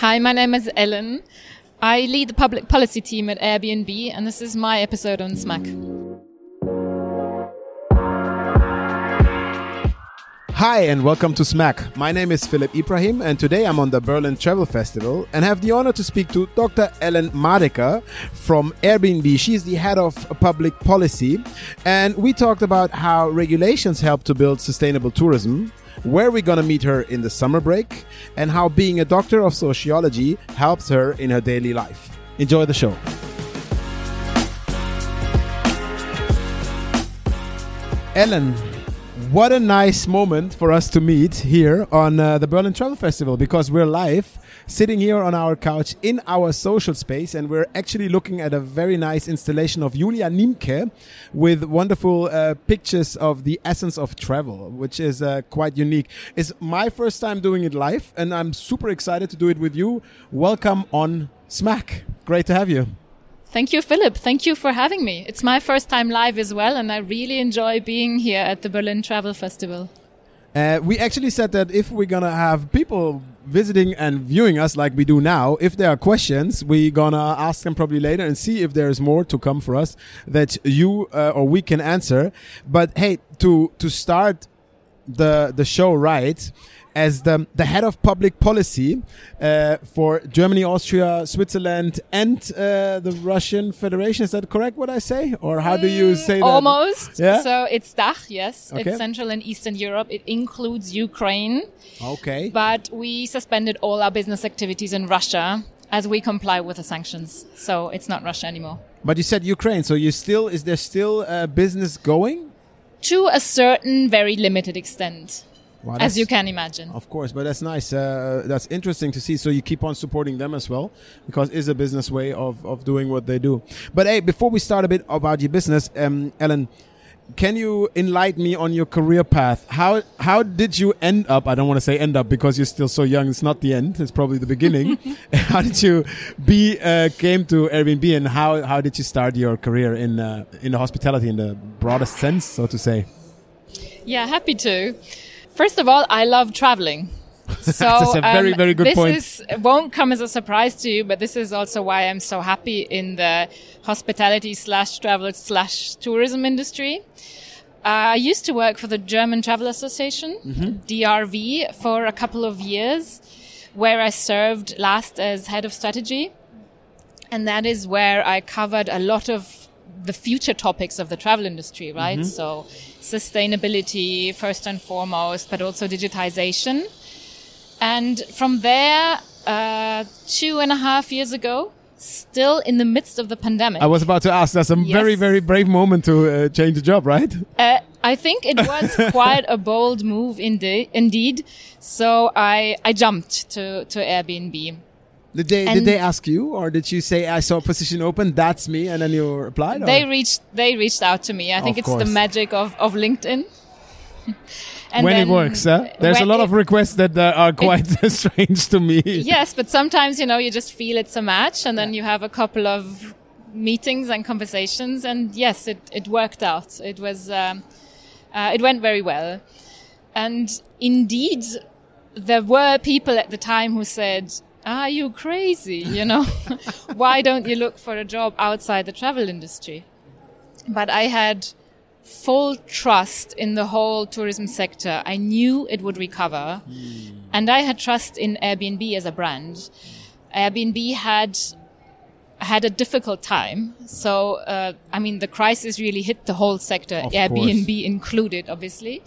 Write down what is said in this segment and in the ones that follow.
Hi, my name is Ellen. I lead the public policy team at Airbnb, and this is my episode on Smack. Hi and welcome to Smack. My name is Philip Ibrahim and today I'm on the Berlin Travel Festival and have the honor to speak to Dr. Ellen Madeker from Airbnb. She's the head of public policy and we talked about how regulations help to build sustainable tourism, where we're gonna meet her in the summer break, and how being a doctor of sociology helps her in her daily life. Enjoy the show. Ellen, what a nice moment for us to meet here on uh, the Berlin Travel Festival because we're live sitting here on our couch in our social space and we're actually looking at a very nice installation of Julia Nimke with wonderful uh, pictures of the essence of travel, which is uh, quite unique. It's my first time doing it live and I'm super excited to do it with you. Welcome on Smack. Great to have you. Thank you, Philip. Thank you for having me. It's my first time live as well, and I really enjoy being here at the Berlin Travel Festival. Uh, we actually said that if we're gonna have people visiting and viewing us like we do now, if there are questions, we're gonna ask them probably later and see if there's more to come for us that you uh, or we can answer. But hey, to to start the the show right, as the, the head of public policy uh, for Germany, Austria, Switzerland, and uh, the Russian Federation. Is that correct? What I say, or how do you say that? Almost. Yeah? So it's DACH, yes. Okay. It's Central and Eastern Europe. It includes Ukraine, Okay. but we suspended all our business activities in Russia as we comply with the sanctions. So it's not Russia anymore. But you said Ukraine, so you still is there still uh, business going? To a certain very limited extent, Wow, as you can imagine. Of course, but that's nice. Uh, that's interesting to see. So you keep on supporting them as well, because it's a business way of, of doing what they do. But hey, before we start a bit about your business, um, Ellen, can you enlighten me on your career path? How how did you end up? I don't want to say end up because you're still so young. It's not the end. It's probably the beginning. how did you be uh, came to Airbnb, and how how did you start your career in uh, in the hospitality in the broadest sense, so to say? Yeah, happy to. First of all, I love traveling. So That's a very, um, very good this point. Is, won't come as a surprise to you, but this is also why I'm so happy in the hospitality slash travel slash tourism industry. Uh, I used to work for the German Travel Association, Mm-hmm. DRV, for a couple of years, where I served last as head of strategy. And that is where I covered a lot of the future topics of the travel industry, right? So sustainability first and foremost, but also digitization. And from there, uh, two and a half years ago, still in the midst of the pandemic, I was about to ask. That's a very, Yes. very brave moment to uh, change the job, right? uh, I think it was quite a bold move inde- indeed. So I, I jumped to, to Airbnb. Did they did they ask you, or did you say I saw a position open? That's me, and then you replied. or- They reached they reached out to me. I think Of it's the magic of, of LinkedIn. And when it works, huh? There's a lot of requests that uh, are quite strange to me. yes, but sometimes you know you just feel it's a match, and then you have a couple of meetings and conversations, and yes, it it worked out. It was um, uh, it went very well, and indeed, there were people at the time who said. Are you crazy? You know, why don't you look for a job outside the travel industry? But I had full trust in the whole tourism sector. I knew it would recover. And I had trust in Airbnb as a brand. Airbnb had had a difficult time. So, uh, I mean, the crisis really hit the whole sector, Of Airbnb included, obviously.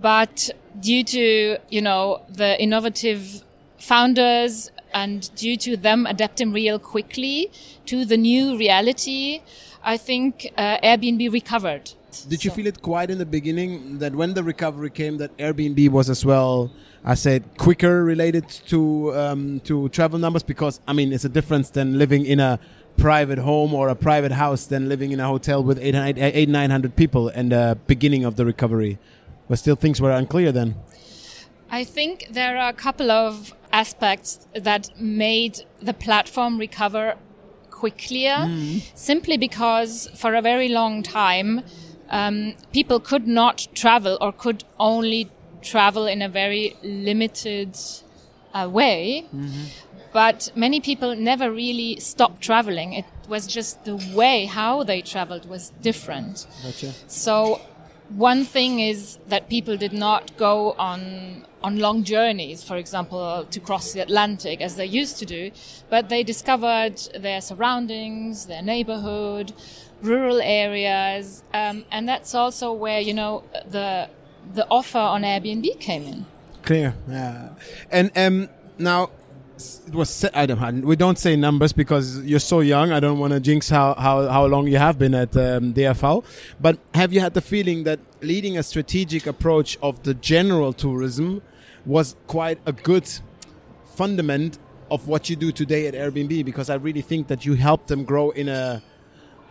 But due to, you know, the innovative founders and due to them adapting real quickly to the new reality, I think uh, Airbnb recovered. Did you So- feel it quite in the beginning that when the recovery came, that Airbnb was as well? I said quicker related to um, to travel numbers because I mean it's a difference than living in a private home or a private house than living in a hotel with eight, eight, eight nine hundred people in the beginning of the recovery. But still, things were unclear then. I think there are a couple of aspects that made the platform recover quicker, hmm. simply because for a very long time, um, people could not travel or could only travel in a very limited uh, away. Mm-hmm. But many people never really stopped traveling. It was just the way how they traveled was different. Gotcha. So one thing is that people did not go on on long journeys, for example, to cross the Atlantic as they used to do, but they discovered their surroundings, their neighborhood, rural areas, um, and that's also where you know the the offer on Airbnb came in. Clear. Yeah. And um, now it was sa- I don't we don't say numbers because you're so young. I don't want to jinx how, how, how long you have been at um, DRV. But have you had the feeling that leading a strategic approach of the general tourism was quite a good fundament of what you do today at Airbnb? Because I really think that you helped them grow in a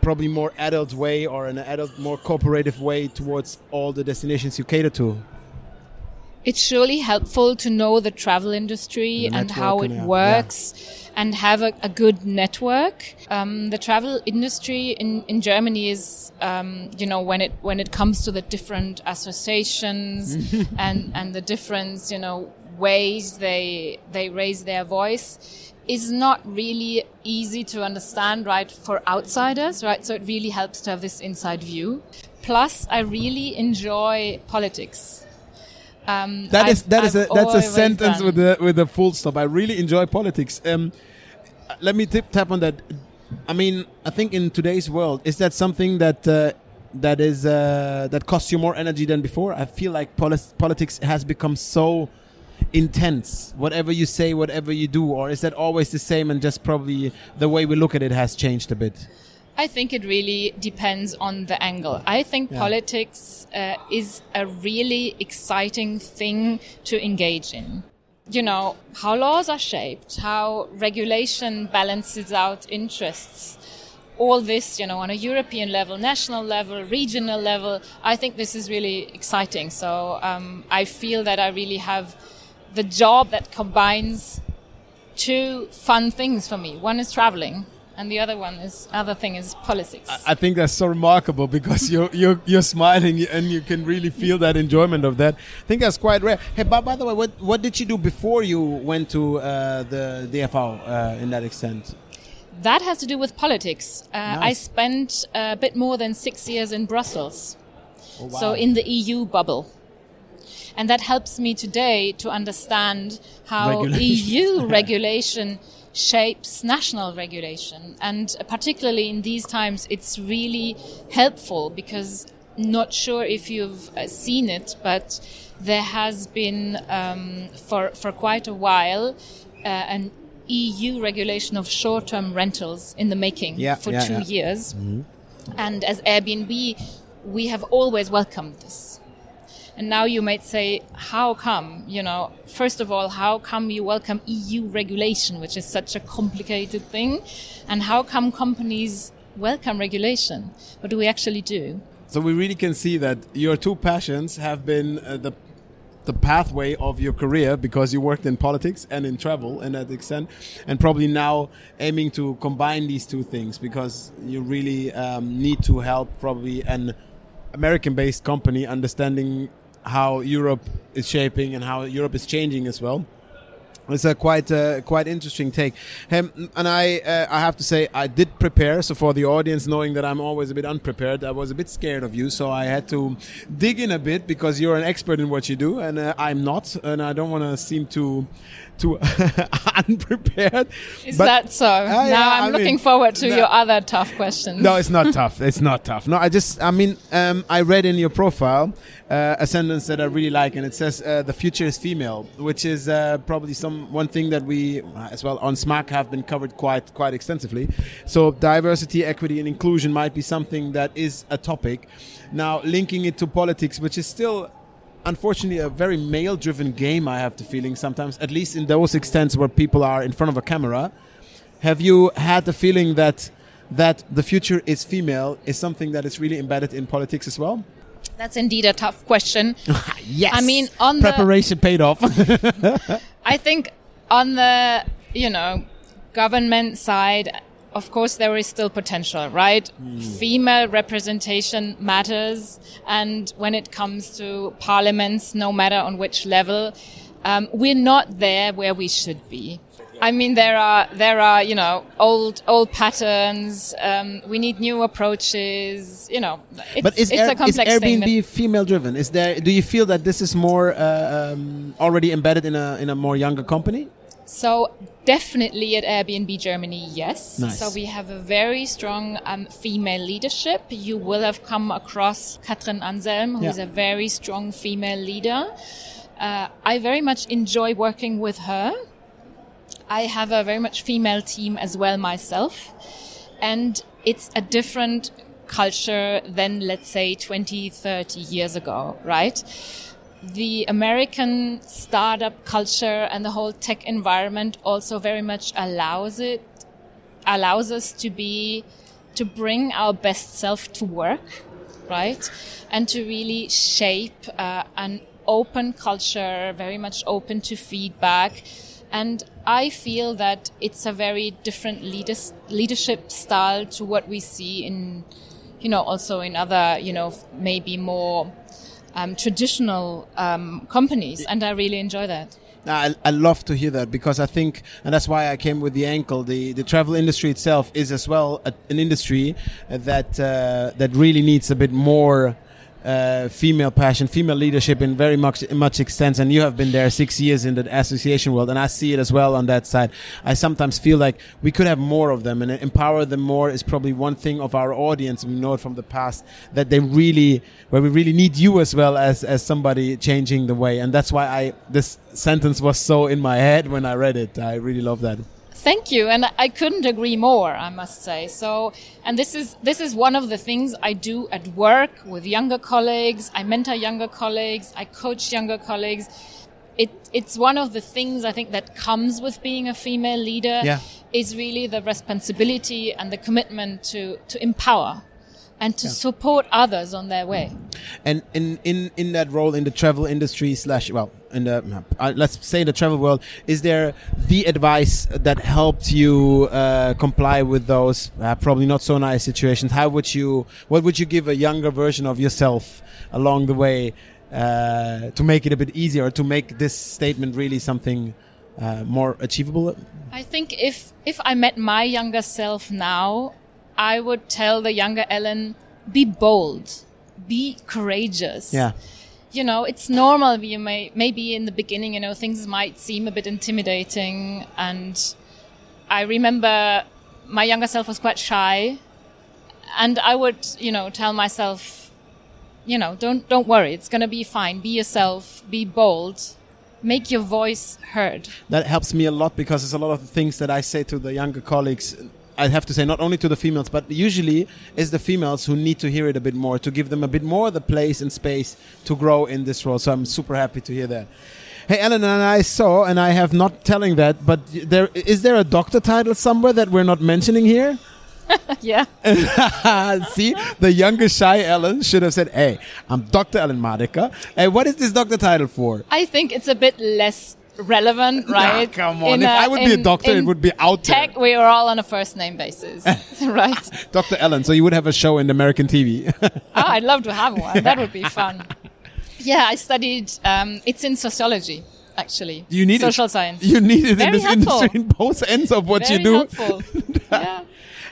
probably more adult way or an adult, more cooperative way towards all the destinations you cater to. It's surely helpful to know the travel industry The and how it and, yeah, works and have a, a good network. Um, the travel industry in, in Germany is, um, you know, when it when it comes to the different associations and and the different, you know, ways they they raise their voice is not really easy to understand, right, for outsiders, right? So it really helps to have this inside view. Plus, I really enjoy politics. Um, That is I've- that is a that's a sentence done. with a with a full stop. I really enjoy politics. Um, let me tip tap on that. I mean, I think in today's world, is that something that uh, that is uh, that costs you more energy than before? I feel like polis- politics has become so intense. Whatever you say, whatever you do, or is that always the same? And just probably the way we look at it has changed a bit. I think it really depends on the angle. I think Yeah. politics uh, is a really exciting thing to engage in. You know, how laws are shaped, how regulation balances out interests. All this, you know, on a European level, national level, regional level, I think this is really exciting. So um, I feel that I really have the job that combines two fun things for me. One is traveling, and the other one is other thing is politics. I think that's so remarkable because you're you're you're smiling and you can really feel that enjoyment of that. I think that's quite rare. Hey, by, by the way, what what did you do before you went to uh, the DRV uh, in that extent? that has to do with politics. Uh, I spent a bit more than six years in Brussels, Oh, so in the EU bubble. And that helps me today to understand how Regulation. EU regulation shapes national regulation. And particularly in these times, it's really helpful because not sure if you've uh, seen it, but there has been um, for, for quite a while uh, an EU regulation of short-term rentals in the making Yeah, for yeah, two yeah. years. And as Airbnb, we have always welcomed this. And now you might say, how come? You know, first of all, how come you welcome EU regulation, which is such a complicated thing? And how come companies welcome regulation? What do we actually do? So we really can see that your two passions have been uh, the the pathway of your career because you worked in politics and in travel in that extent, and probably now aiming to combine these two things because you really um, need to help probably an American-based company understanding how Europe is shaping and how Europe is changing as well. It's a quite uh, quite interesting take, um, and I uh, I have to say I did prepare. So for the audience, knowing that I'm always a bit unprepared, I was a bit scared of you. So I had to dig in a bit because you're an expert in what you do, and uh, I'm not, and I don't want to seem too too unprepared. Is But- that so? yeah, now I'm I looking mean, forward to no- your other tough questions. No, it's not tough. It's not tough. No, I just, I mean, um, I read in your profile uh, a sentence that I really like, and it says uh, the future is female, which is uh, probably some one thing that we, uh, as well on SMAC, have been covered quite quite extensively. So diversity, equity, and inclusion might be something that is a topic. Now linking it to politics, which is still. Unfortunately, a very male-driven game. I have the feeling sometimes, at least in those extents where people are in front of a camera. Have you had the feeling that that the future is female is something that is really embedded in politics as well? That's indeed a tough question. yes. I mean, on the- preparation paid off. I think on the, you know, government side, of course, there is still potential, right? Female representation matters. And when it comes to parliaments, no matter on which level, Um, we're not there where we should be. I mean, there are there are you know old old patterns. Um, we need new approaches. You know, it's, but is, it's Air, a complex is. Airbnb female driven? Is there? Do you feel that this is more uh, um, already embedded in a in a more younger company? So definitely at Airbnb Germany, yes. Nice. So we have a very strong um, female leadership. You will have come across Katrin Anselm, who is Yeah. a very strong female leader. Uh, I very much enjoy working with her. I have a very much female team as well myself. And it's a different culture than, let's say, 20, 30 years ago, right? The American startup culture and the whole tech environment also very much allows it, allows us to be, to bring our best self to work, right? And to really shape uh, an open culture, very much open to feedback. And I feel that it's a very different leaders, leadership style to what we see in, you know, also in other, you know, maybe more um, traditional um, companies. And I really enjoy that. I, I love to hear that because I think, and that's why I came with the ankle. The the travel industry itself is as well a, an industry that uh, that really needs a bit more. Uh, female passion, female leadership in very much much extent, and you have been there six years in the association world, and I see it as well on that side. I sometimes feel like we could have more of them, and empower them more is probably one thing of our audience. We know it from the past that they really, where we really need you as well as as somebody changing the way, and that's why I this sentence was so in my head when I read it. I really love that. Thank you, and I couldn't agree more. I must say so. And this is this is one of the things I do at work with younger colleagues. I mentor younger colleagues. I coach younger colleagues. It, it's one of the things I think that comes with being a female leader Yeah. is really the responsibility and the commitment to, to empower and to support others on their way. And in, in, in that role in the travel industry slash well in the uh, let's say the travel world, is there the advice that helped you uh, comply with those uh, probably not so nice situations? How would you what would you give a younger version of yourself along the way uh, to make it a bit easier to make this statement really something uh, more achievable? I think if if I met my younger self now, I would tell the younger Ellen, be bold, be courageous. Yeah. You know, it's normal. You may maybe in the beginning, you know, things might seem a bit intimidating, and I remember my younger self was quite shy, and I would, you know, tell myself, you know, don't don't worry, it's gonna be fine. Be yourself, be bold, make your voice heard. that helps me a lot because there's a lot of the things that I say to the younger colleagues. I have to say not only to the females, but usually it's the females who need to hear it a bit more to give them a bit more the place and space to grow in this role. So I'm super happy to hear that. Hey, Ellen, and I saw, and I have not telling that, but there is there a doctor title somewhere that we're not mentioning here? yeah. See, the younger shy Ellen should have said, "Hey, I'm Dr. Ellen Madeker. Hey, what is this doctor title for?" I think it's a bit less relevant, right? Nah, come on. In if a- I would be a doctor, it would be out there. Tech, we are all on a first name basis, right? Dr. Ellen, so you would have a show in American TV. Oh, I'd love to have one. That would be fun. Yeah, I studied. Um, it's in sociology, actually. you need social it. science. You need it in this helpful. industry in both ends of what Very you do. helpful. yeah.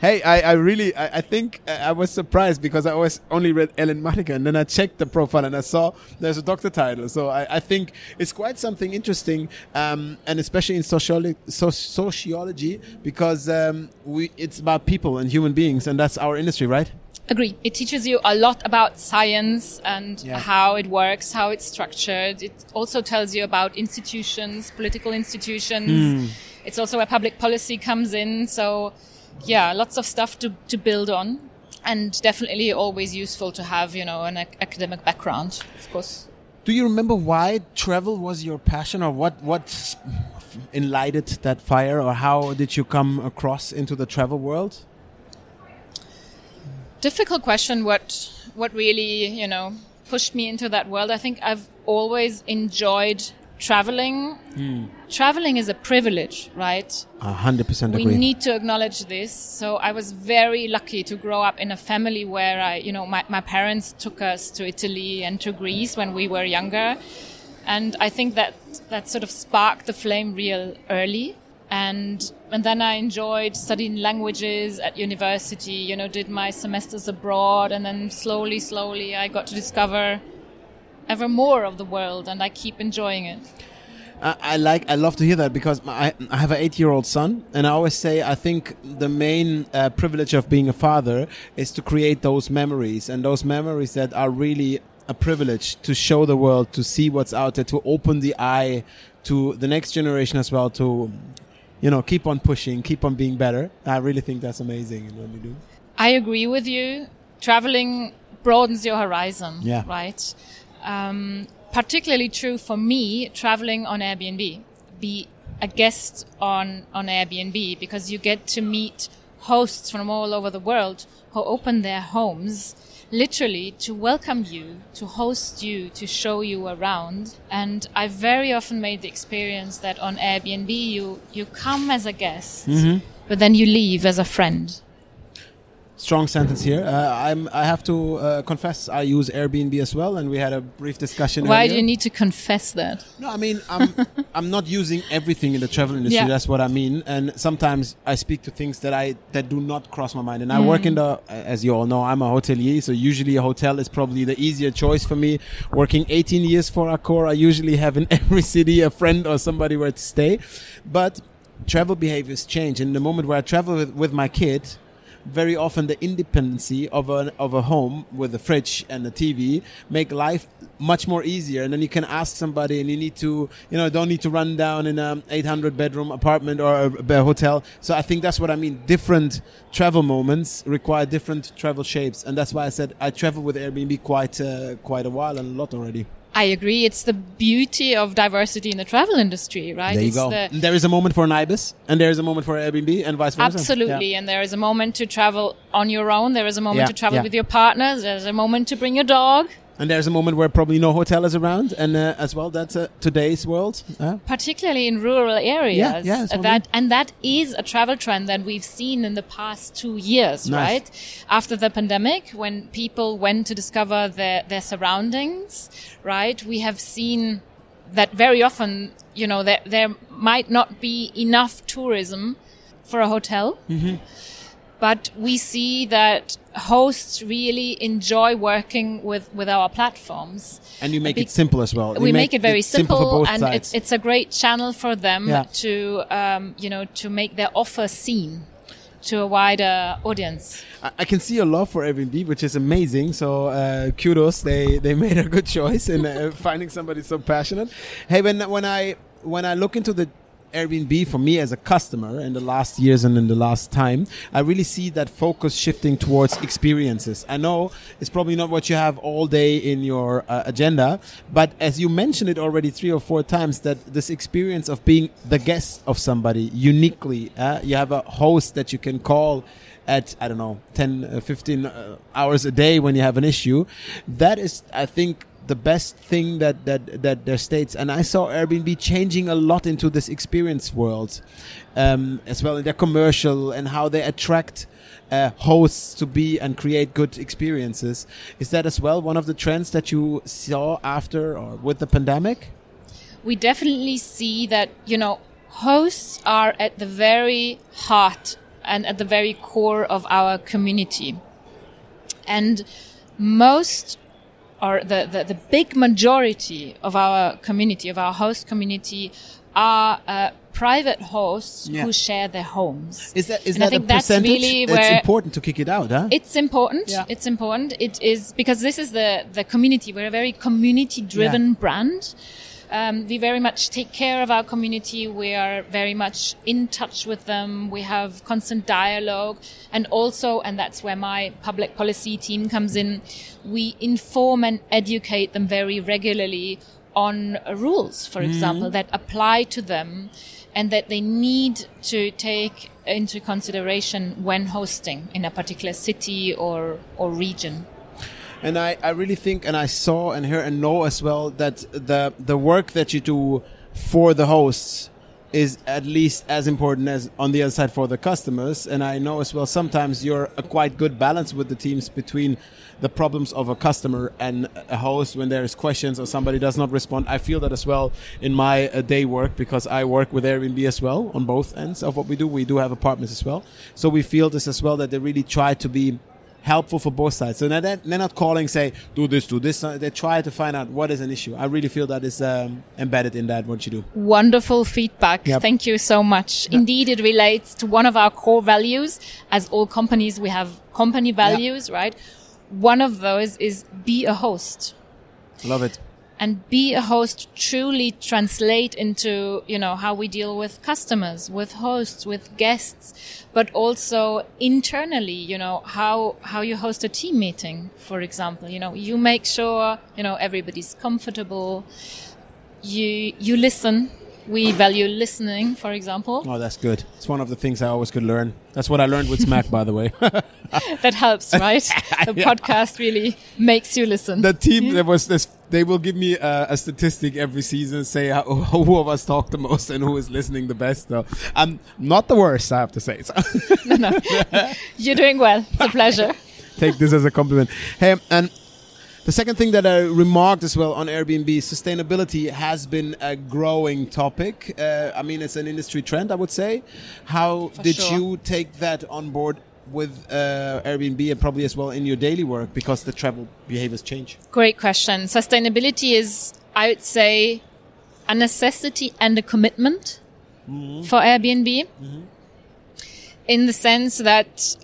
Hey, I, I really, I, I think I was surprised because I always only read Ellen Madeker and then I checked the profile and I saw there's a doctor title. So I, I think it's quite something interesting, um, and especially in sociology, so, sociology because um, we, it's about people and human beings, and that's our industry, right? Agree. It teaches you a lot about science and Yeah. how it works, how it's structured. It also tells you about institutions, political institutions. Hmm. It's also where public policy comes in. So, yeah, lots of stuff to, to build on. And definitely always useful to have, you know, an ac- academic background, of course. Do you remember why travel was your passion, or what what enlightened that fire, or how did you come across into the travel world? difficult question what what really you know pushed me into that world i think i've always enjoyed traveling traveling is a privilege right A hundred percent we need to acknowledge this so i was very lucky to grow up in a family where i you know my, my parents took us to italy and to greece when we were younger and i think that that sort of sparked the flame real early. And, and then I enjoyed studying languages at university, you know, did my semesters abroad. And then slowly, slowly, I got to discover ever more of the world and I keep enjoying it. I, I like I love to hear that because I, I have an eight year old son and I always say I think the main uh, privilege of being a father is to create those memories and those memories that are really a privilege to show the world to see what's out there to open the eye to the next generation as well to you know keep on pushing keep on being better I really think that's amazing in what you do I agree with you traveling broadens your horizon Yeah. right um, particularly true for me traveling on Airbnb. Be a guest on, on Airbnb because you get to meet hosts from all over the world who open their homes literally to welcome you, to host you, to show you around. And I very often made the experience that on Airbnb you, you come as a guest, but then you leave as a friend. Strong sentence here uh, I'm I have to uh, confess I use Airbnb as well and we had a brief discussion Why earlier. do you need to confess that? No, I mean, I'm I'm not using everything in the travel industry. Yeah. That's what I mean. And sometimes I speak to things that I that do not cross my mind. And I work in the, as you all know, I'm a hotelier. So usually a hotel is probably the easier choice for me. Working 18 years for Accor, I usually have in every city a friend or somebody where to stay. But travel behaviors change. In the moment where I travel with, with my kid, very often the independency of a of a home with a fridge and a TV make life much more easier. And then you can ask somebody, and you need to, you know, don't need to run down in a 800 bedroom apartment or a, a hotel. So I think that's what I mean. Different travel moments require different travel shapes, and that's why I said I travel with Airbnb quite uh, quite a while and a lot already. I agree. It's the beauty of diversity in the travel industry, right? There you it's go. the- there is a moment for an ibis, and there is a moment for Airbnb, and vice versa. Absolutely. Yeah. And there is a moment to travel on your own. There is a moment Yeah, to travel yeah. with your partners. There's a moment to bring your dog. And there's a moment where probably no hotel is around, and uh, as well, that's uh, today's world. Uh, particularly in rural areas. yeah, what I that and that is a travel trend that we've seen in the past two years, Nice. right? After the pandemic, when people went to discover their their surroundings, right? We have seen that very often, you know, that there might not be enough tourism for a hotel. Mm-hmm. But we see that hosts really enjoy working with, with our platforms and you make Be- it simple as well. we You make, it very simple, for both and sides. it's, it's a great channel for them Yeah. to um, you know to make their offer seen to a wider audience I, I can see your love for Airbnb, which is amazing. So uh, kudos, they they made a good choice in uh, finding somebody so passionate. Hey, when when I when I look into the Airbnb for me as a customer in the last years and in the last time, I really see that focus shifting towards experiences. I know it's probably not what you have all day in your uh, agenda, but as you mentioned it already three or four times, that this experience of being the guest of somebody uniquely, uh, you have a host that you can call at I don't know 10 uh, 15 uh, hours a day when you have an issue that is I think the best thing that that that there states and I saw Airbnb changing a lot into this experience world um, as well in their commercial and how they attract uh, hosts to be and create good experiences. Is that as well one of the trends that you saw after or with the pandemic? We definitely see that you know hosts are at the very heart and at the very core of our community. And most or the, the, the big majority of our community of our host community are uh, private hosts Yeah. who share their homes is that is And I that a think that's percentage really it's important to kick it out huh it's important. Yeah. It's important. It is because this is the the community. We're a very community driven brand. Um, we very much take care of our community. We are very much in touch with them. We have constant dialogue, and also, and that's where my public policy team comes in. We inform and educate them very regularly on rules, for example, that apply to them and that they need to take into consideration when hosting in a particular city or, or region. And I, I really think, and I saw and hear and know as well that the the work that you do for the hosts is at least as important as on the other side for the customers. And I know as well sometimes you're a quite good balance with the teams between the problems of a customer and a host when there's questions or somebody does not respond. I feel that as well in my uh, day work because I work with Airbnb as well on both ends of what we do. We do have apartments as well. So we feel this as well that they really try to be helpful for both sides. So they're, they're not calling, say, do this, do this. They try to find out what is an issue. I really feel that is um, embedded in that, what you do. Wonderful feedback. Yep. Thank you so much. Yep. Indeed, it relates to one of our core values. As all companies, we have company values, right? One of those is be a host. Love it and be a host truly translate into you know how we deal with customers with hosts with guests but also internally you know how how you host a team meeting for example. You know you make sure you know everybody's comfortable. You you listen we value listening, for example. Oh, that's good. It's one of the things I always could learn. That's what I learned with Smack, by the way. that helps, right? The yeah. podcast really makes you listen. The team, there was this, they will give me a, a statistic every season, say how, who of us talk the most and who is listening the best. So I'm not the worst, I have to say. So. no, no. You're doing well. It's a pleasure. Take this as a compliment. Hey, and the second thing that I remarked as well on Airbnb, sustainability has been a growing topic. Uh, I mean, it's an industry trend, I would say. How For did sure. you take that on board with uh, Airbnb and probably as well in your daily work because the travel behaviors change? Great question. Sustainability is, I would say, a necessity and a commitment Mm-hmm. for Airbnb in the sense that,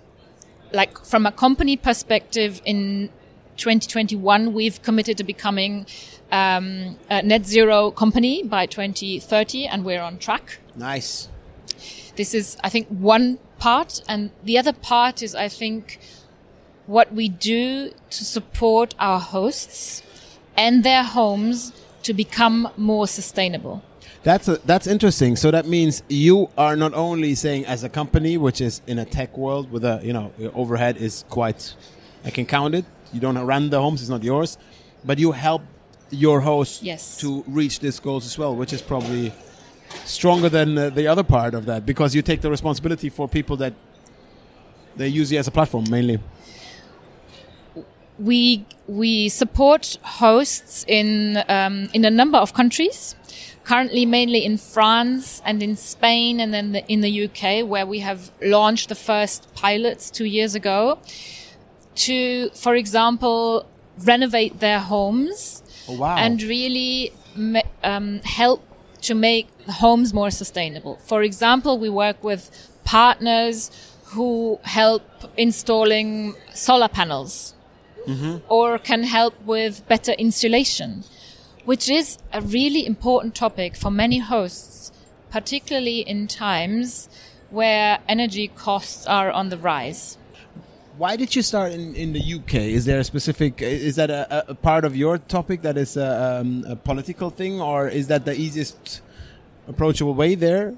like, from a company perspective, in 2021, we've committed to becoming um, a net zero company by 2030, and we're on track. Nice. This is, I think, one part. And the other part is, I think, what we do to support our hosts and their homes to become more sustainable. That's a, that's interesting. So that means you are not only saying as a company, which is in a tech world with a you know overhead is quite, I can count it. You don't run the homes; it's not yours, but you help your host Yes. to reach these goals as well, which is probably stronger than uh, the other part of that because you take the responsibility for people that they use you as a platform mainly. we we support hosts in um, in a number of countries. Currently, mainly in France and in Spain, and then the, in the UK, where we have launched the first pilots two years ago. To, for example, renovate their homes Oh wow! and really um, help to make homes more sustainable. For example, we work with partners who help installing solar panels or can help with better insulation, which is a really important topic for many hosts, particularly in times where energy costs are on the rise. Why did you start in, in the UK? Is there a specific? Is that a, a part of your topic that is a, um, a political thing, or is that the easiest approachable way there?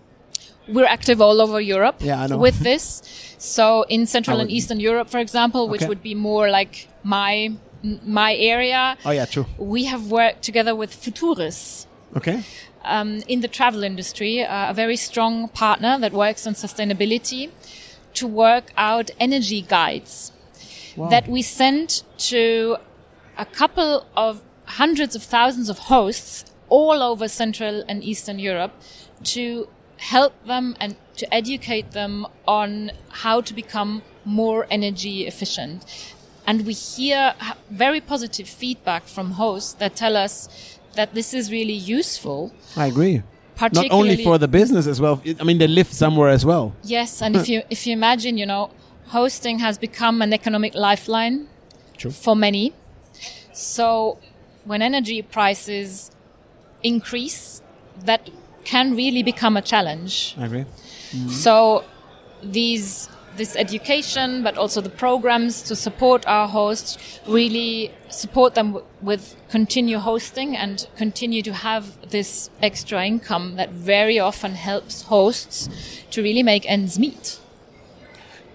We're active all over Europe Yeah, I know. with this. So in Central and Eastern Europe, for example, which Okay. would be more like my my area, Oh yeah, true. we have worked together with Futouris Okay. um, in the travel industry, uh, a very strong partner that works on sustainability to work out energy guides Wow. that we send to a couple of hundreds of thousands of hosts all over Central and Eastern Europe to help them and to educate them on how to become more energy efficient. And we hear very positive feedback from hosts that tell us that this is really useful. I agree. Not only for the business as well. I mean, they live somewhere as well. Yes, and if you if you imagine, you know, hosting has become an economic lifeline True. for many. So when energy prices increase, that can really become a challenge. I agree. Mm-hmm. So these this education, but also the programs to support our hosts, really support them with continue hosting and continue to have this extra income that very often helps hosts to really make ends meet.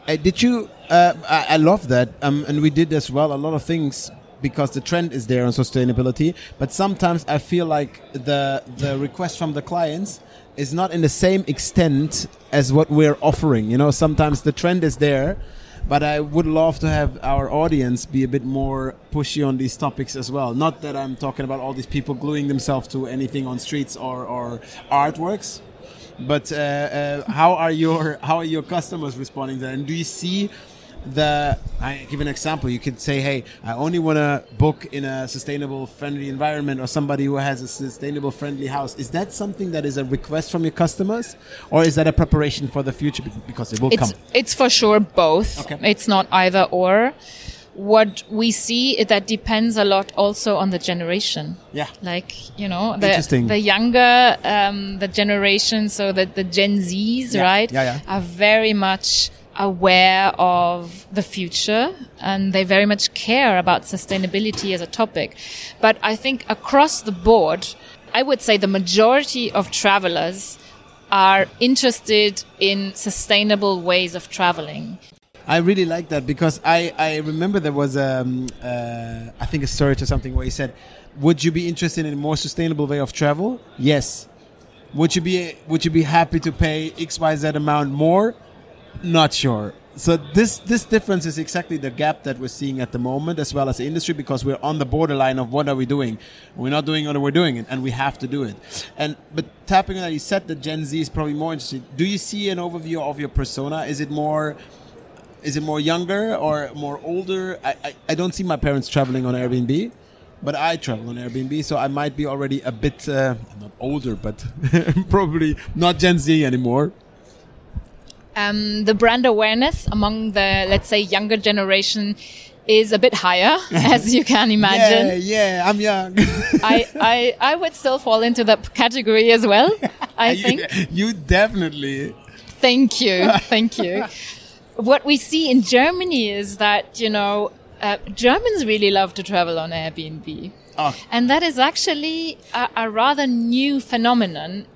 Uh, did you? Uh, I, I love that, um, and we did as well a lot of things because the trend is there on sustainability. But sometimes I feel like the the request from the clients is not in the same extent as what we're offering. You know, sometimes the trend is there, but I would love to have our audience be a bit more pushy on these topics as well. Not that I'm talking about all these people gluing themselves to anything on streets or, or artworks, but uh, uh, how are your how are your customers responding that? And do you see the I give an example. You could say, "Hey, I only want to book in a sustainable, friendly environment, or somebody who has a sustainable, friendly house." Is that something that is a request from your customers, or is that a preparation for the future because it will it's, come? It's for sure both. Okay. It's not either or. What we see that depends a lot also on the generation. Yeah. Like you know, the the younger um, the generation, so that the Gen Zs, Yeah. right, Yeah, yeah. are very much aware of the future and they very much care about sustainability as a topic. But I think across the board, I would say the majority of travelers are interested in sustainable ways of traveling. I really like that because I, I remember there was um, uh, I think a search or something where he said, "Would you be interested in a more sustainable way of travel?" Yes. Would you be Would you be happy to pay X Y Z amount more? Not sure. So this this difference is exactly the gap that we're seeing at the moment, as well as the industry, because we're on the borderline of what are we doing? We're not doing what we're doing it, and we have to do it. And but tapping on that, you said that Gen Z is probably more interested. Do you see an overview of your persona? Is it more is it more younger or more older? I, I, I don't see my parents traveling on Airbnb, but I travel on Airbnb, so I might be already a bit uh, not older, but probably not Gen Z anymore. Um, the brand awareness among the, let's say, younger generation is a bit higher, as you can imagine. Yeah, yeah, I'm young. I, I, I would still fall into that category as well, I You- think. you, definitely. Thank you. Thank you. what we see in Germany is that, you know, uh, Germans really love to travel on Airbnb. Oh. And that is actually a, a rather new phenomenon.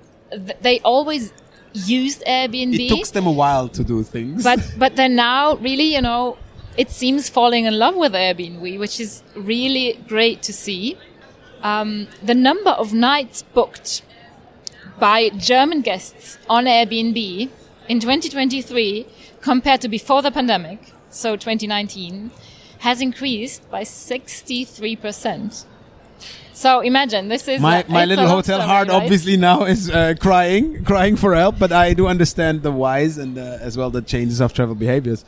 They always used Airbnb. It took them a while to do things. but but they're now really you know it seems falling in love with Airbnb, which is really great to see. Um, the number of nights booked by German guests on Airbnb in 2023 compared to before the pandemic, so 2019, has increased by 63%. So imagine this is my, my little hotel story, heart right? obviously now is uh, crying crying for help but i do understand the whys and uh, as well the changes of travel behaviors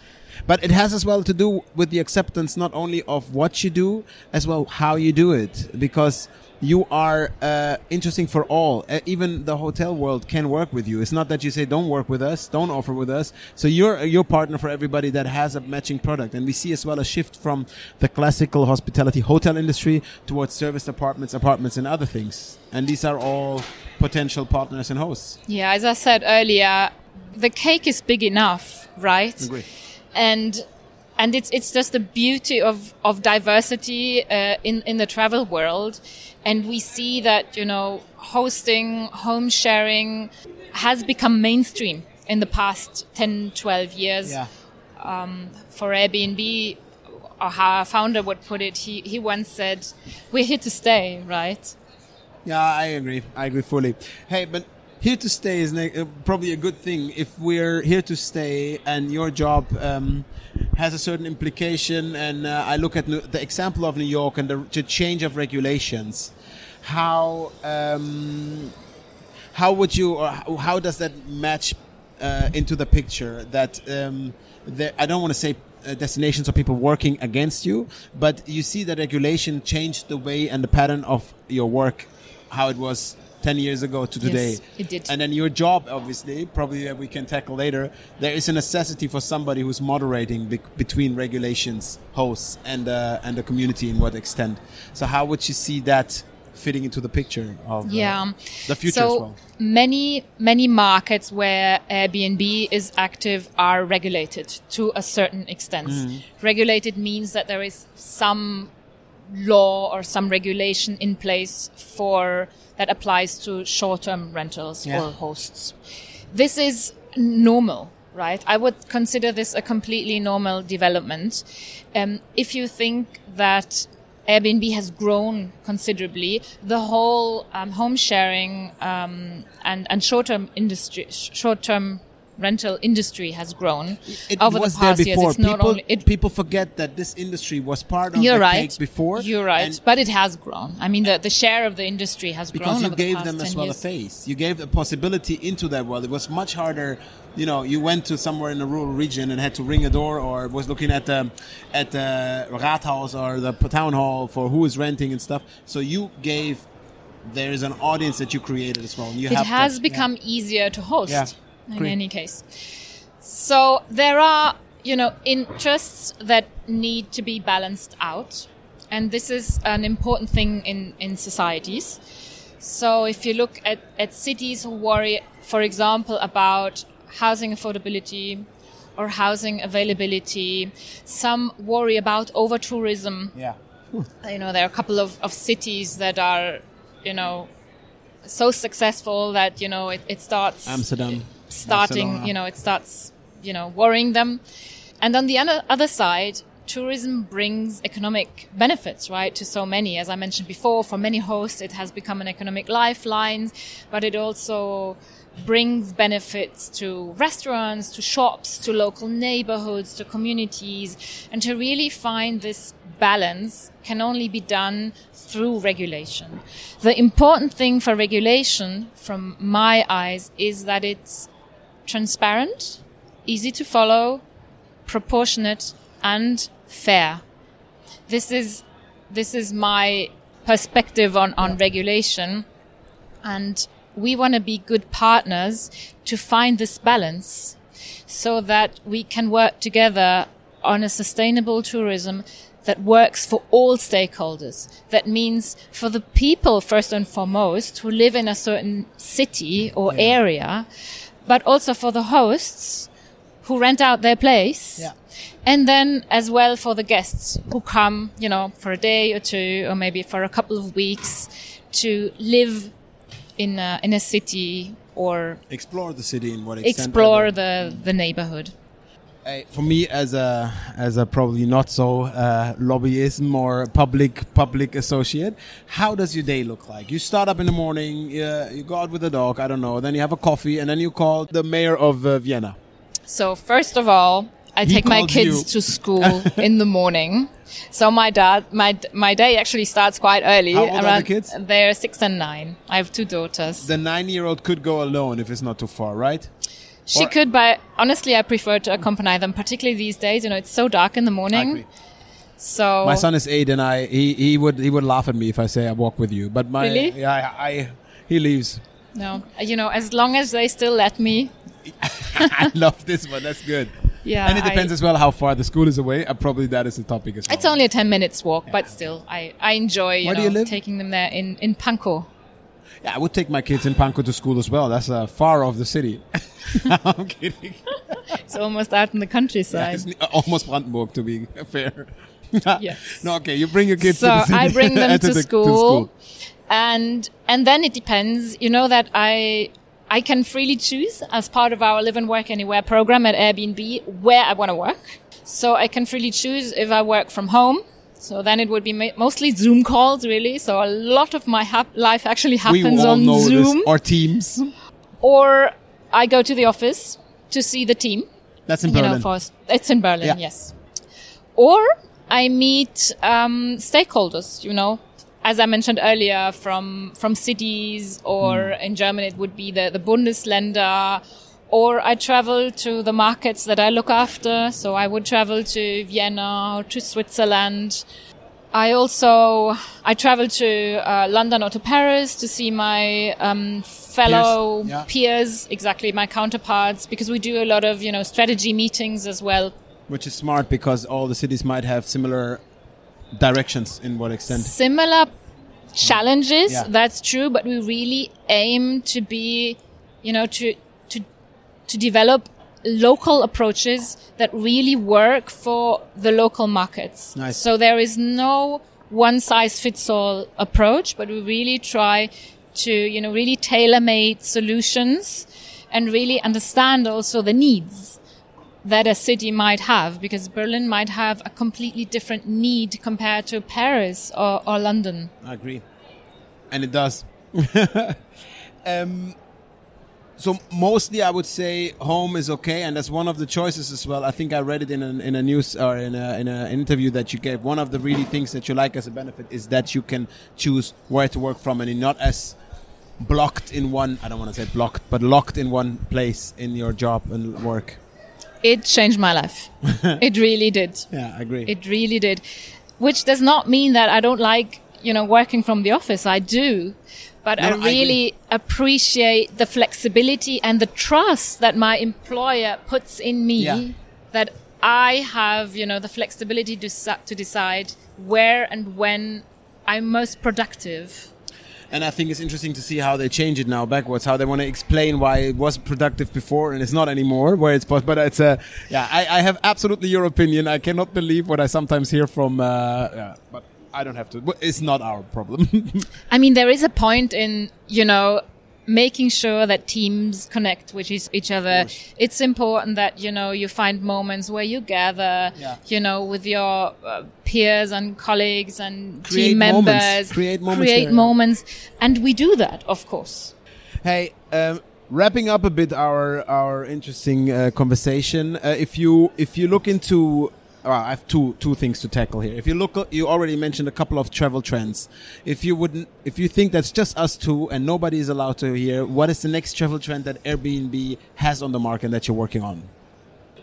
but it has as well to do with the acceptance not only of what you do as well how you do it because you are uh, interesting for all. Uh, even the hotel world can work with you. It's not that you say don't work with us. Don't offer with us. So you're your partner for everybody that has a matching product. And we see as well a shift from the classical hospitality hotel industry towards service apartments apartments and other things. And these are all potential partners and hosts. Yeah, as I said earlier, the cake is big enough, right? Agree. And and it's it's just the beauty of of diversity uh, in in the travel world, and we see that you know hosting, home sharing has become mainstream in the past 10, 12 years. yeah For Airbnb, or how our founder would put it, he he once said, "We're here to stay," right? Yeah, I agree. I agree fully. Hey, but here to stay is uh, probably a good thing. If we're here to stay and your job um, has a certain implication, and uh, I look at the example of New York and the, the change of regulations, how um, how would you or how, does that match uh, into the picture that um, there, I don't want to say uh, destinations or people working against you, but you see that regulation changed the way and the pattern of your work, how it was 10 years ago to today. Yes, it did. And then your job, obviously, probably that we can tackle later, there is a necessity for somebody who's moderating be- between regulations, hosts, and, uh, and the community in what extent. So how would you see that fitting into the picture of uh, the future so as well? many many markets where Airbnb is active are regulated to a certain extent. Mm-hmm. Regulated means that there is some law or some regulation in place for that applies to short-term rentals Yeah. or hosts. This is normal, right? I would consider this a completely normal development. Um, if you think that Airbnb has grown considerably. The whole um, home sharing um, and and short term industry, short term rental industry has grown It over was the past there years. before. It's not people, only it, people forget that this industry was part of you're the right cake before. You're right, but it has grown. I mean, the the share of the industry has because grown you over the gave past them as 10 well years. a face. You gave a possibility into that world. It was much harder. You know, you went to somewhere in a rural region and had to ring a door, or was looking at the at the Rathaus or the town hall for who is renting and stuff. So you gave. There is an audience that you created as well. and You it has them. become easier to host Yeah. In Agree. any case. So there are, you know, interests that need to be balanced out. And this is an important thing in, in societies. So if you look at, at cities who worry, for example, about housing affordability or housing availability, some worry about over tourism Yeah. you know, there are a couple of, of cities that are, you know, so successful that, you know, it, it starts Amsterdam. Starting, Barcelona. you know, it starts, you know, worrying them. And on the other, other side, tourism brings economic benefits, right, to so many. As I mentioned before, for many hosts, it has become an economic lifeline, but it also brings benefits to restaurants, to shops, to local neighborhoods, to communities. And to really find this balance can only be done through regulation. The important thing for regulation, from my eyes, is that it's transparent, easy to follow, proportionate, and fair. This is this is my perspective on, on regulation, and we want to be good partners to find this balance so that we can work together on a sustainable tourism that works for all stakeholders. That means for the people, first and foremost, who live in a certain city or area, but also for the hosts who rent out their place. Yeah. And then as well for the guests who come, you know, for a day or two or maybe for a couple of weeks to live in a, in a city or Explore the city in what extent. explore the, the neighborhood. For me as a as a probably not so uh, lobbyism or public public associate how does your day look like you start up in the morning uh, you go out with the dog i don't know then you have a coffee and then you call the mayor of uh, vienna So first of all, I He take my kids you. to school in the morning. So my dad, my my day actually starts quite early. How old are the kids? They're six and nine. I have two daughters. the nine year old could go alone if it's not too far right she or- could, but honestly, I prefer to accompany them, particularly these days. You know, it's so dark in the morning. So my son is eight and i he, he would he would laugh at me if i say i walk with you but my Really? yeah I, I he leaves no, you know, as long as they still let me. i love this one that's good Yeah, and it depends I- as well how far the school is away uh, probably that is the topic as well It's only a ten minutes walk, but still, I I enjoy you Where know you taking them there in in Pankow. Yeah, I would take my kids in Pankow to school as well. That's uh, far off the city. I'm kidding. It's almost out in the countryside. It's almost Brandenburg, to be fair. Yes. No, okay. You bring your kids so to the city. I bring them to, the- school, and and then it depends. You know that I I can freely choose as part of our live and work anywhere program at Airbnb where I want to work. So I can freely choose if I work from home. So then it would be ma- mostly Zoom calls, really. So a lot of my hap- life actually happens on Zoom, this. Or Teams. or I go to the office to see the team That's in you Berlin. know, for it's in Berlin, Yeah. yes. Or I meet um, stakeholders, you know, as I mentioned earlier, from from cities, or Hmm. in German it would be the the Bundesländer. Or I travel to the markets that I look after. So I would travel to Vienna or to Switzerland. I also I travel to uh, London or to Paris to see my um, fellow Peers, yeah. peers, exactly my counterparts, because we do a lot of you know strategy meetings as well. Which is smart because all the cities might have similar directions in what extent. Similar challenges, Yeah. that's true, but we really aim to be, you know, to to to develop local approaches that really work for the local markets. Nice. So there is no one size fits all approach, but we really try to, you know, really tailor made solutions and really understand also the needs that a city might have because Berlin might have a completely different need compared to Paris or, or London. I agree. And it does. um, so mostly I would say home is okay, and that's one of the choices as well. I think I read it in an, in a news or in, a, in an interview that you gave. One of the really things that you like as a benefit is that you can choose where to work from, and you're not as blocked in one. I don't want to say blocked, but locked in one place in your job and work. It changed my life. it really did. Yeah, I agree. It really did. Which does not mean that I don't like, you know, working from the office. I do but no, I really I appreciate the flexibility and the trust that my employer puts in me yeah. that I have, you know, the flexibility to, to decide where and when I'm most productive. And I think it's interesting to see how they change it now backwards, how they want to explain why it was productive before and it's not anymore, where it's possible. But it's a, uh, yeah, I, I, have absolutely your opinion. I cannot believe what I sometimes hear from, uh, yeah, but I don't have to. It's not our problem. I mean, there is a point in, you know, making sure that teams connect with each other. It's important that, you know, you find moments where you gather, yeah. you know, with your uh, peers and colleagues and create team members. Moments. Create moments. Create moments. And we do that, of course. Hey, um, wrapping up a bit our our interesting uh, conversation. Uh, if you if you look into well, I have two two things to tackle here. If you look, you already mentioned a couple of travel trends. If you wouldn't, if you think that's just us two and nobody is allowed to hear, what is the next travel trend that Airbnb has on the market that you're working on?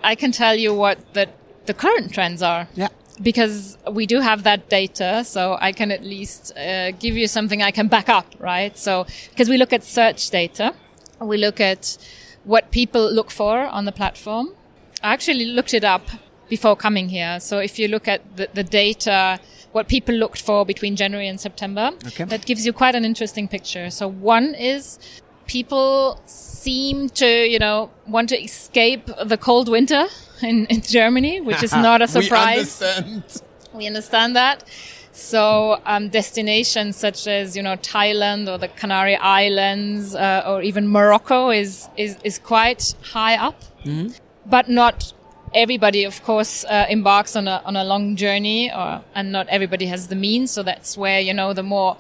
I can tell you what the the current trends are. Yeah. Because we do have that data, so I can at least uh, give you something I can back up, right? So, because we look at search data, we look at what people look for on the platform. I actually looked it up before coming here. So if you look at the, the data, what people looked for between January and September, okay. that gives you quite an interesting picture. So one is people seem to, you know, want to escape the cold winter in, in Germany, which is not a surprise. we understand. We understand that. So um, destinations such as you know Thailand or the Canary Islands uh, or even Morocco is is is quite high up, mm-hmm. but not everybody, of course, uh, embarks on a on a long journey, or, and not everybody has the means. So that's where you know the more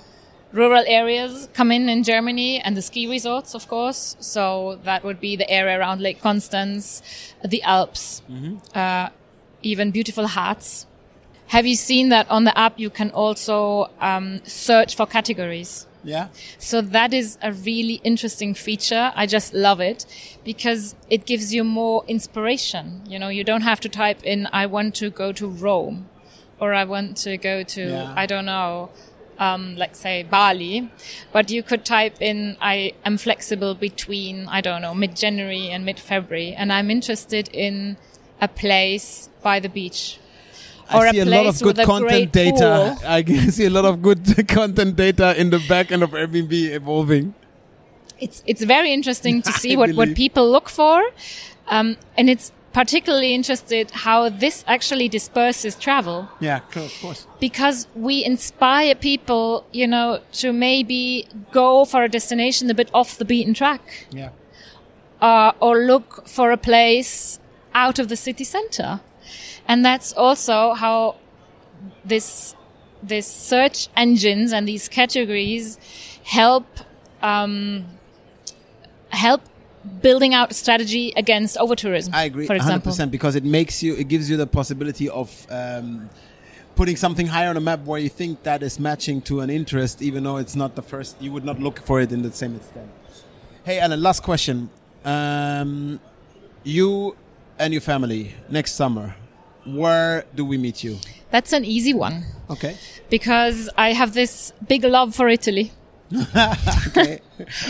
rural areas come in in Germany, and the ski resorts, of course. So that would be the area around Lake Constance, the Alps, mm-hmm. uh, even beautiful Harz. Have you seen that on the app? You can also um, search for categories. Yeah. So that is a really interesting feature. I just love it because it gives you more inspiration. You know, you don't have to type in, I want to go to Rome or I want to go to, yeah. I don't know, um, like say Bali, but you could type in, I am flexible between, I don't know, mid January and mid February and I'm interested in a place by the beach I see a, a lot of good content data. Pool. I see a lot of good content data in the back end of Airbnb evolving. It's it's very interesting to see what, what people look for, um, and it's particularly interested how this actually disperses travel. Yeah, of course. Because we inspire people, you know, to maybe go for a destination a bit off the beaten track. Yeah. Uh, or look for a place out of the city center. And that's also how this, this search engines and these categories help, um, help building out a strategy against overtourism. I agree, for example. 100% because it makes you, it gives you the possibility of, um, putting something higher on a map where you think that is matching to an interest, even though it's not the first, you would not look for it in the same extent. Hey, Ellen, last question. Um, you and your family next summer, where do we meet you? That's an easy one. Okay. Because I have this big love for Italy. okay.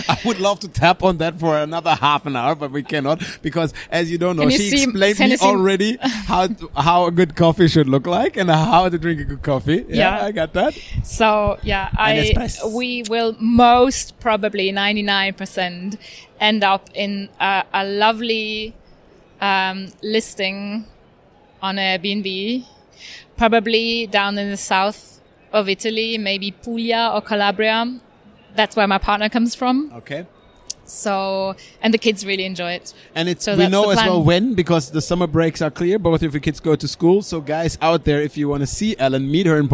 I would love to tap on that for another half an hour, but we cannot because, as you don't know, you she explained me already how how a good coffee should look like and how to drink a good coffee. Yeah, yeah. I got that. So yeah, I we will most probably ninety nine percent end up in a, a lovely um, listing on Airbnb, probably down in the south of Italy, maybe Puglia or Calabria. That's where my partner comes from. Okay. So, and the kids really enjoy it. And it's So we know as well when because the summer breaks are clear. Both of your kids go to school. So guys out there, if you want to see Ellen, meet her in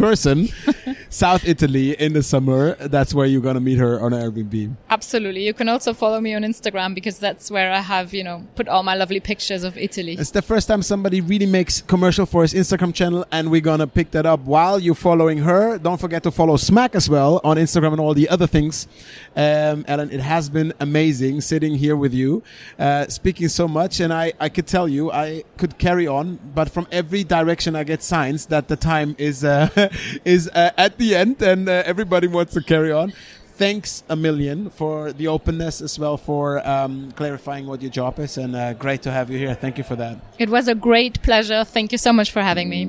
person, South Italy in the summer. That's where you're gonna meet her on Airbnb. Absolutely. You can also follow me on Instagram because that's where I have, you know, put all my lovely pictures of Italy. It's the first time somebody really makes commercial for his Instagram channel, and we're gonna pick that up while you're following her. Don't forget to follow Smack as well on Instagram and all the other things. Um, Ellen, it has been amazing sitting here with you, uh, speaking so much, and I, I could tell you I could carry on, but from every direction I get signs that the time is uh, is uh, at the end, and uh, everybody wants to carry on. Thanks a million for the openness as well for um, clarifying what your job is, and uh, great to have you here. Thank you for that. It was a great pleasure. Thank you so much for having me.